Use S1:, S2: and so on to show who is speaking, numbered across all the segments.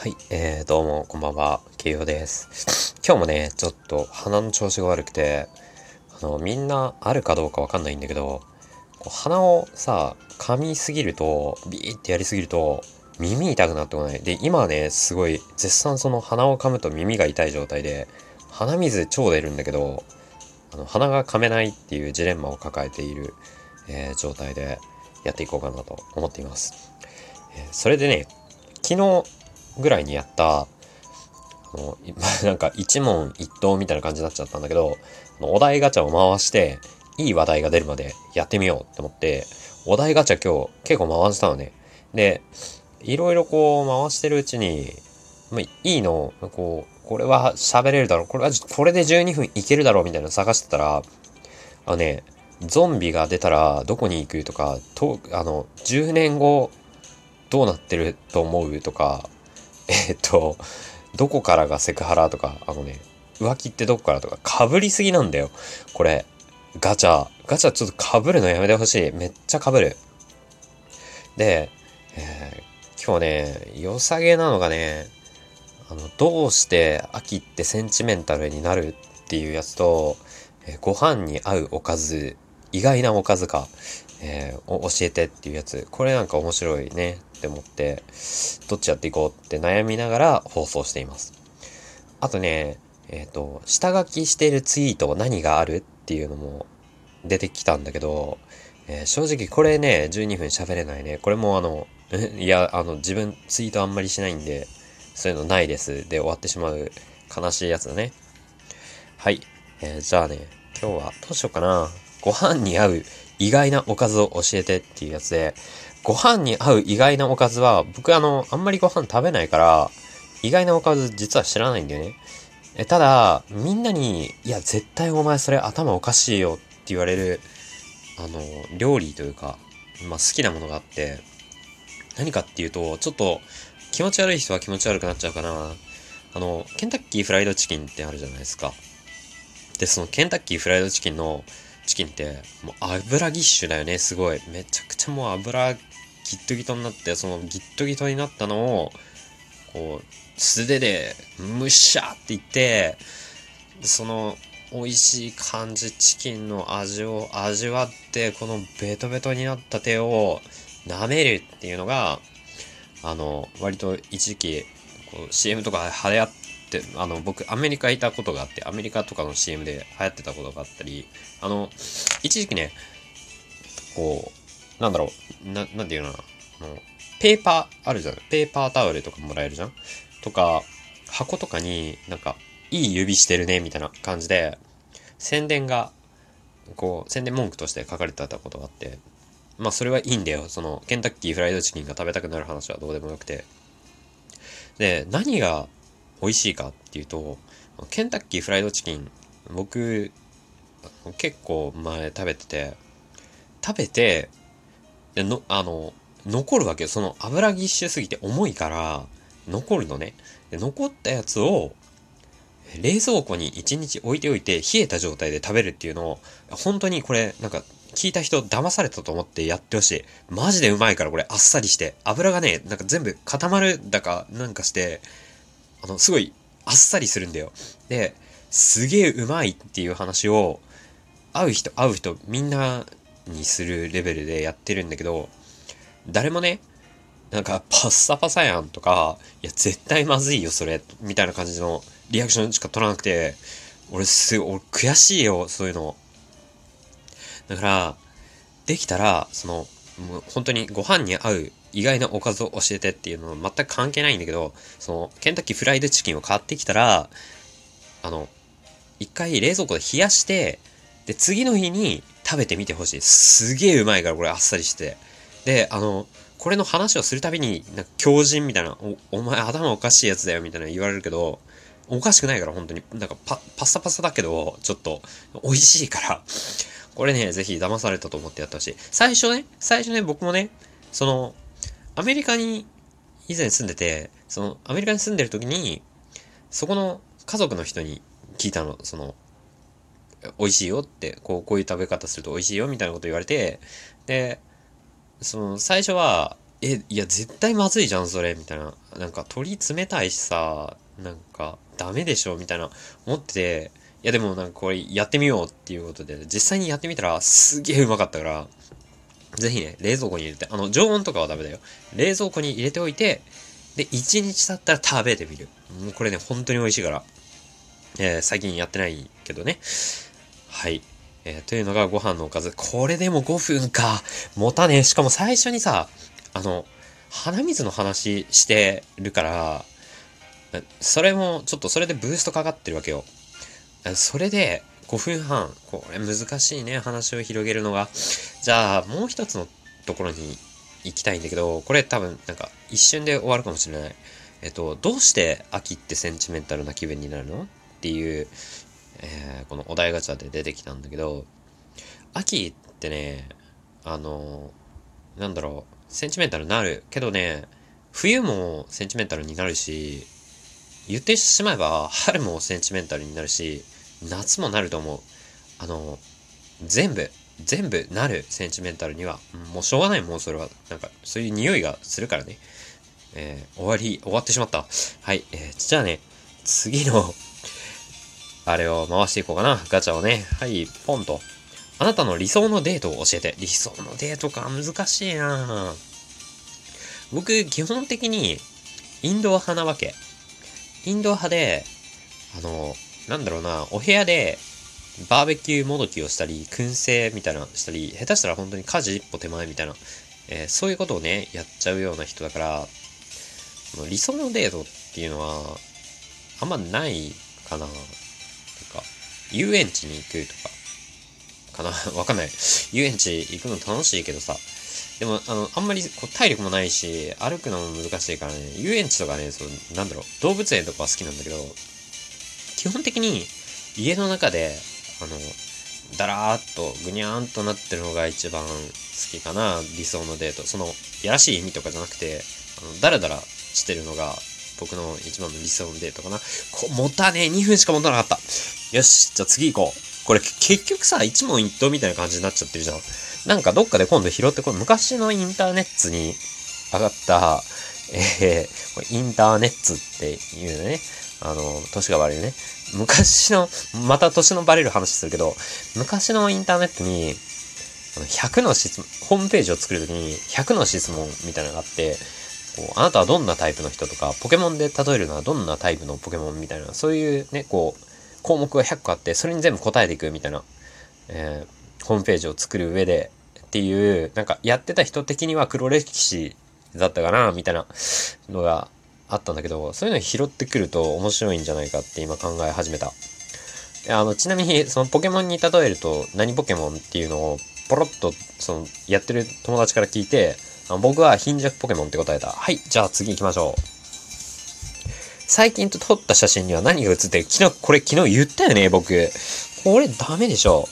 S1: はい、えー、どうも、こんばんは、ケイオです。今日もね、ちょっと鼻の調子が悪くて、あの、みんなあるかどうかわかんないんだけど、こう鼻をさ、噛みすぎると、ビーってやりすぎると、耳痛くなってこない。で、今ね、すごい、絶賛その鼻を噛むと耳が痛い状態で、鼻水超出るんだけど、あの、鼻が噛めないっていうジレンマを抱えている、えー、状態でやっていこうかなと思っています。えー、それでね、昨日、ぐらいにやった、あの、なんか一問一答みたいな感じになっちゃったんだけど、お題ガチャを回して、いい話題が出るまでやってみようって思って、お題ガチャ今日結構回したのね。で、いろいろこう回してるうちに、ま、いいの、こう、これは喋れるだろう、これは、これで12分いけるだろうみたいなの探してたら、あのね、ゾンビが出たらどこに行くとか、と、あの、10年後どうなってると思うとか、えっと、どこからがセクハラとか、あのね、浮気ってどこからとか、被りすぎなんだよ。これ、ガチャ。ガチャちょっと被るのやめてほしい。めっちゃ被る。で、えー、今日ね、良さげなのがね、あの、どうして秋ってセンチメンタルになるっていうやつと、えー、ご飯に合うおかず、意外なおかずか、えー、教えてっていうやつ。これなんか面白いねって思って、どっちやっていこうって悩みながら放送しています。あとね、えっ、ー、と、下書きしてるツイート何があるっていうのも出てきたんだけど、えー、正直これね、12分喋れないね。これもあの、いや、あの、自分ツイートあんまりしないんで、そういうのないです。で終わってしまう悲しいやつだね。はい。えー、じゃあね、今日はどうしようかな。ご飯に合う意外なおかずを教えてっていうやつで、ご飯に合う意外なおかずは、僕あの、あんまりご飯食べないから、意外なおかず実は知らないんだよね。え、ただ、みんなに、いや、絶対お前それ頭おかしいよって言われる、あの、料理というか、まあ好きなものがあって、何かっていうと、ちょっと気持ち悪い人は気持ち悪くなっちゃうかな。あの、ケンタッキーフライドチキンってあるじゃないですか。で、そのケンタッキーフライドチキンのチキンって、もう油ぎっしゅだよね、すごい。めちゃくちゃもう油ギットギトになって、そのギットギトになったのを、こう、素手で、むしゃっていって、その、美味しい感じ、チキンの味を味わって、このベトベトになった手を舐めるっていうのが、あの、割と一時期、こう CM とか流行っ、あの、僕、アメリカいたことがあって、アメリカとかの CM で流行ってたことがあったり、あの、一時期ね、こう、なんだろう、な、なんていうのかな、ペーパーあるじゃん。ペーパータオルとかもらえるじゃん？とか、箱とかになんか、いい指してるね、みたいな感じで、宣伝が、こう、宣伝文句として書かれてたことがあって、まあそれはいいんだよ。その、ケンタッキーフライドチキンが食べたくなる話はどうでもよくて。で、何が美味しいかっていうと、ケンタッキーフライドチキン、僕、結構前食べてて、食べて、の、あの、残るわけよ。その油ぎっしゅすぎて重いから、残るのね。で残ったやつを、冷蔵庫に1日置いておいて、冷えた状態で食べるっていうのを、本当にこれ、なんか、聞いた人騙されたと思ってやってほしい。マジでうまいからこれあっさりして。油がね、なんか全部固まるだかなんかして、あの、すごいあっさりするんだよ。で、すげえうまいっていう話を、会う人、会う人、みんなにするレベルでやってるんだけど、誰もね、なんか、パッサパサやんとか、いや、絶対まずいよ、それ、みたいな感じのリアクションしか取らなくて、俺す、俺悔しいよ、そういうの。だから、できたら、その、もう本当にご飯に合う意外なおかずを教えてっていうのは全く関係ないんだけど、その、ケンタッキーフライドチキンを買ってきたら、あの、一回冷蔵庫で冷やして、で、次の日に食べてみてほしい。すげえうまいから、これあっさりして。で、あの、これの話をするたびに、なんか強靭みたいな、お、お前頭おかしいやつだよみたいな言われるけど、おかしくないから本当に。なんかパ、パッサパサだけど、ちょっと、美味しいから。これね、ぜひ騙されたと思ってやってほしい。最初ね、最初ね、僕もね、その、アメリカに以前住んでて、その、アメリカに住んでる時に、そこの家族の人に聞いたの、その、美味しいよって、こう、こういう食べ方すると美味しいよみたいなこと言われて、で、その、最初は、え、いや、絶対まずいじゃん、それ、みたいな。なんか、鳥冷たいしさ、なんか、ダメでしょ、みたいな、思ってて、いや、でも、なんか、これ、やってみようっていうことで、実際にやってみたら、すげえうまかったから、ぜひね、冷蔵庫に入れて、あの、常温とかはダメだよ。冷蔵庫に入れておいて、で、1日経ったら食べてみる。もうこれね、本当に美味しいから。えー、最近やってないけどね。はい。えー、というのがご飯のおかず。これでも5分か。持たね。しかも最初にさ、あの、鼻水の話してるから、それも、ちょっとそれでブーストかかってるわけよ。それで、5分半。これ難しいね、話を広げるのが。じゃあ、もう一つのところに行きたいんだけど、これ多分、なんか、一瞬で終わるかもしれない。えっと、どうして秋ってセンチメンタルな気分になるの？っていう、えー、このお題ガチャで出てきたんだけど、秋ってね、あの、なんだろう、センチメンタルになる。けどね、冬もセンチメンタルになるし、言ってしまえば春もセンチメンタルになるし、夏もなると思う。あの、全部、全部なるセンチメンタルには、もうしょうがないもん、それは。なんか、そういう匂いがするからね。えー、終わり、終わってしまった。はい、えー、じゃあね、次のあれを回していこうかな。ガチャをね。はい、ポンと。あなたの理想のデートを教えて。理想のデートか、難しいな僕、基本的に、インドア派なわけ。インド派で、あの、なんだろうな、お部屋で、バーベキューもどきをしたり、燻製みたいなしたり、下手したら本当に家事一歩手前みたいな、えー、そういうことをね、やっちゃうような人だから、理想のデートっていうのは、あんまないかな。とか遊園地に行くとか、かな わかんない。遊園地行くの楽しいけどさ。でも、あの、あんまりこう体力もないし、歩くのも難しいからね、遊園地とかね、そう、なんだろう、動物園とかは好きなんだけど、基本的に家の中で、あの、だらーっとぐにゃーんとなってるのが一番好きかな、理想のデート。その、やらしい意味とかじゃなくて、あの、だらだらしてるのが僕の一番の理想のデートかな。こ、持たねえ、2分しか持たなかった。よし、じゃあ次行こう。これ結局さ、一問一答みたいな感じになっちゃってるじゃん。なんかどっかで今度拾ってこい。昔のインターネットに上がった、えー、インターネットっていうね、あの、年が悪いね。昔の、また年のバレる話するけど、昔のインターネットに、100の質問、ホームページを作るときに100の質問みたいなのがあって、こう、あなたはどんなタイプの人とか、ポケモンで例えるのはどんなタイプのポケモンみたいな、そういうね、こう、項目が100個あって、それに全部答えていくみたいな、えー、ホームページを作る上でっていう、なんかやってた人的には黒歴史だったかな、みたいなのがあったんだけど、そういうの拾ってくると面白いんじゃないかって今考え始めた。あの、ちなみに、そのポケモンに例えると何ポケモンっていうのをポロッと、その、やってる友達から聞いて、あの僕は貧弱ポケモンって答えた。はい、じゃあ次行きましょう。最近と撮った写真には何が写ってる？昨日、これ昨日言ったよね、僕。これダメでしょ。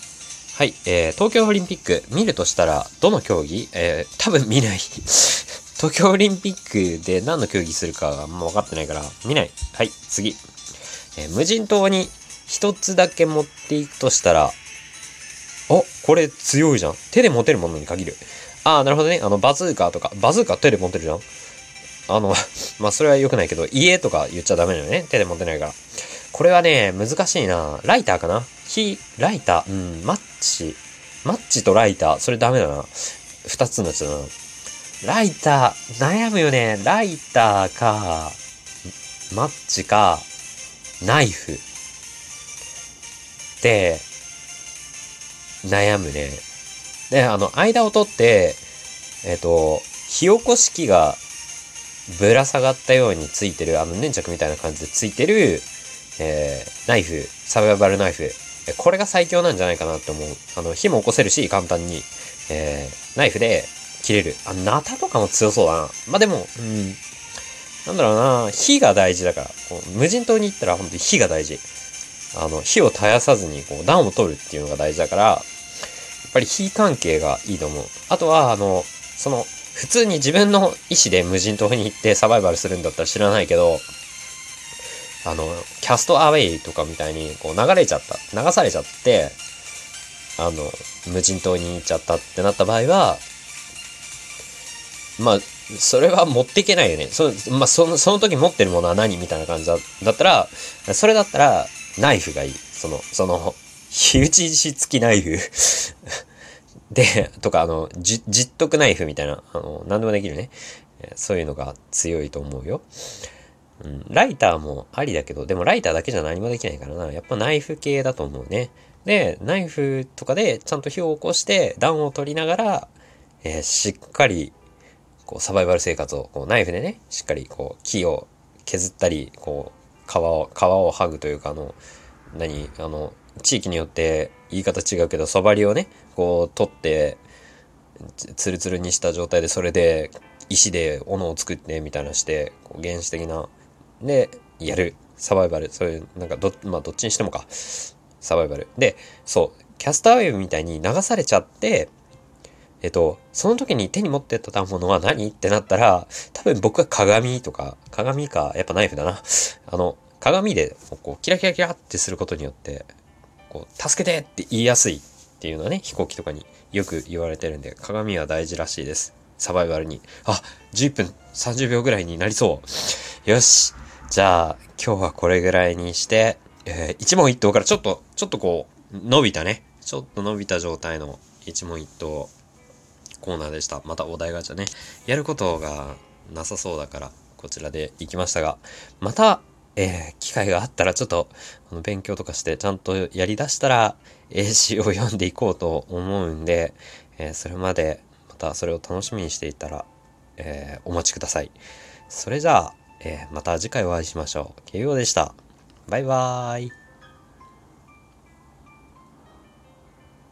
S1: はい、えー、東京オリンピック見るとしたら、どの競技？えー、多分見ない。東京オリンピックで何の競技するかあんま分かってないから、見ない。はい、次。えー、無人島に一つだけ持っていくとしたら、お、これ強いじゃん。手で持てるものに限る。ああ、なるほどね。あの、バズーカーとか、バズーカ手で持てるじゃん。あの、ま、それは良くないけど、家とか言っちゃダメだよね。手で持てないから。これはね、難しいな。ライターかな？火、ライター、うん、マッチ。マッチとライター、それダメだな。二つのやつだな。ライター、悩むよね。ライターか、マッチか、ナイフ。で、悩むね。で、あの、間を取って、えっ、ー、と、火起こし器がぶら下がったようについてる、あの粘着みたいな感じでついてる、えー、ナイフ、サバイバルナイフ。これが最強なんじゃないかなって思う。あの、火も起こせるし、簡単に、えー、ナイフで切れる。あ、ナタとかも強そうだな。まあ、でも、うん。なんだろうな、火が大事だから。こう無人島に行ったら本当に火が大事。あの、火を絶やさずに、こう、暖を取るっていうのが大事だから、やっぱり火関係がいいと思う。あとは、あの、その、普通に自分の意思で無人島に行ってサバイバルするんだったら知らないけど、あの、キャストアウェイとかみたいに、こう流れちゃった、流されちゃって、あの、無人島に行っちゃったってなった場合は、まあ、それは持っていけないよね。そ,、まあ、その、その時持ってるものは何みたいな感じだだったら、それだったら、ナイフがいい。その、その、火打ち石付きナイフ で、とか、あの、じ、じっとくナイフみたいな、あの、何でもできるね。そういうのが強いと思うよ。うん、ライターもありだけど、でもライターだけじゃ何もできないからな。やっぱナイフ系だと思うね。で、ナイフとかでちゃんと火を起こして暖を取りながら、えー、しっかり、こう、サバイバル生活を、こう、ナイフでね、しっかり、こう、木を削ったり、こう、皮を、皮を剥ぐというか、あの、何、あの、地域によって言い方違うけど、そばりをね、こう、取って、ツルツルにした状態で、それで、石で斧を作ってみたいなして、こう原始的な、で、やる。サバイバル。そういう、なんかど、まあ、どっちにしてもか。サバイバル。で、そう、キャスターウェブみたいに流されちゃって、えっと、その時に手に持ってったものは何？ってなったら、多分僕は鏡とか、鏡か、やっぱナイフだな。あの、鏡で、こう、キラキラキラってすることによって、こう、助けてって言いやすいっていうのはね、飛行機とかによく言われてるんで、鏡は大事らしいです。サバイバルに。あ、11分30秒ぐらいになりそう。よし。じゃあ、今日はこれぐらいにして、えー、一問一答からちょっと、ちょっとこう、伸びたね。ちょっと伸びた状態の一問一答コーナーでした。またお題ガチャね。やることがなさそうだから、こちらで行きましたが、また、えー、機会があったらちょっと、あの、勉強とかしてちゃんとやりだしたら、英詞を読んでいこうと思うんで、えー、それまで、またそれを楽しみにしていたら、えー、お待ちください。それじゃあ、えまた次回お会いしましょう。慶応でした。バイバーイ。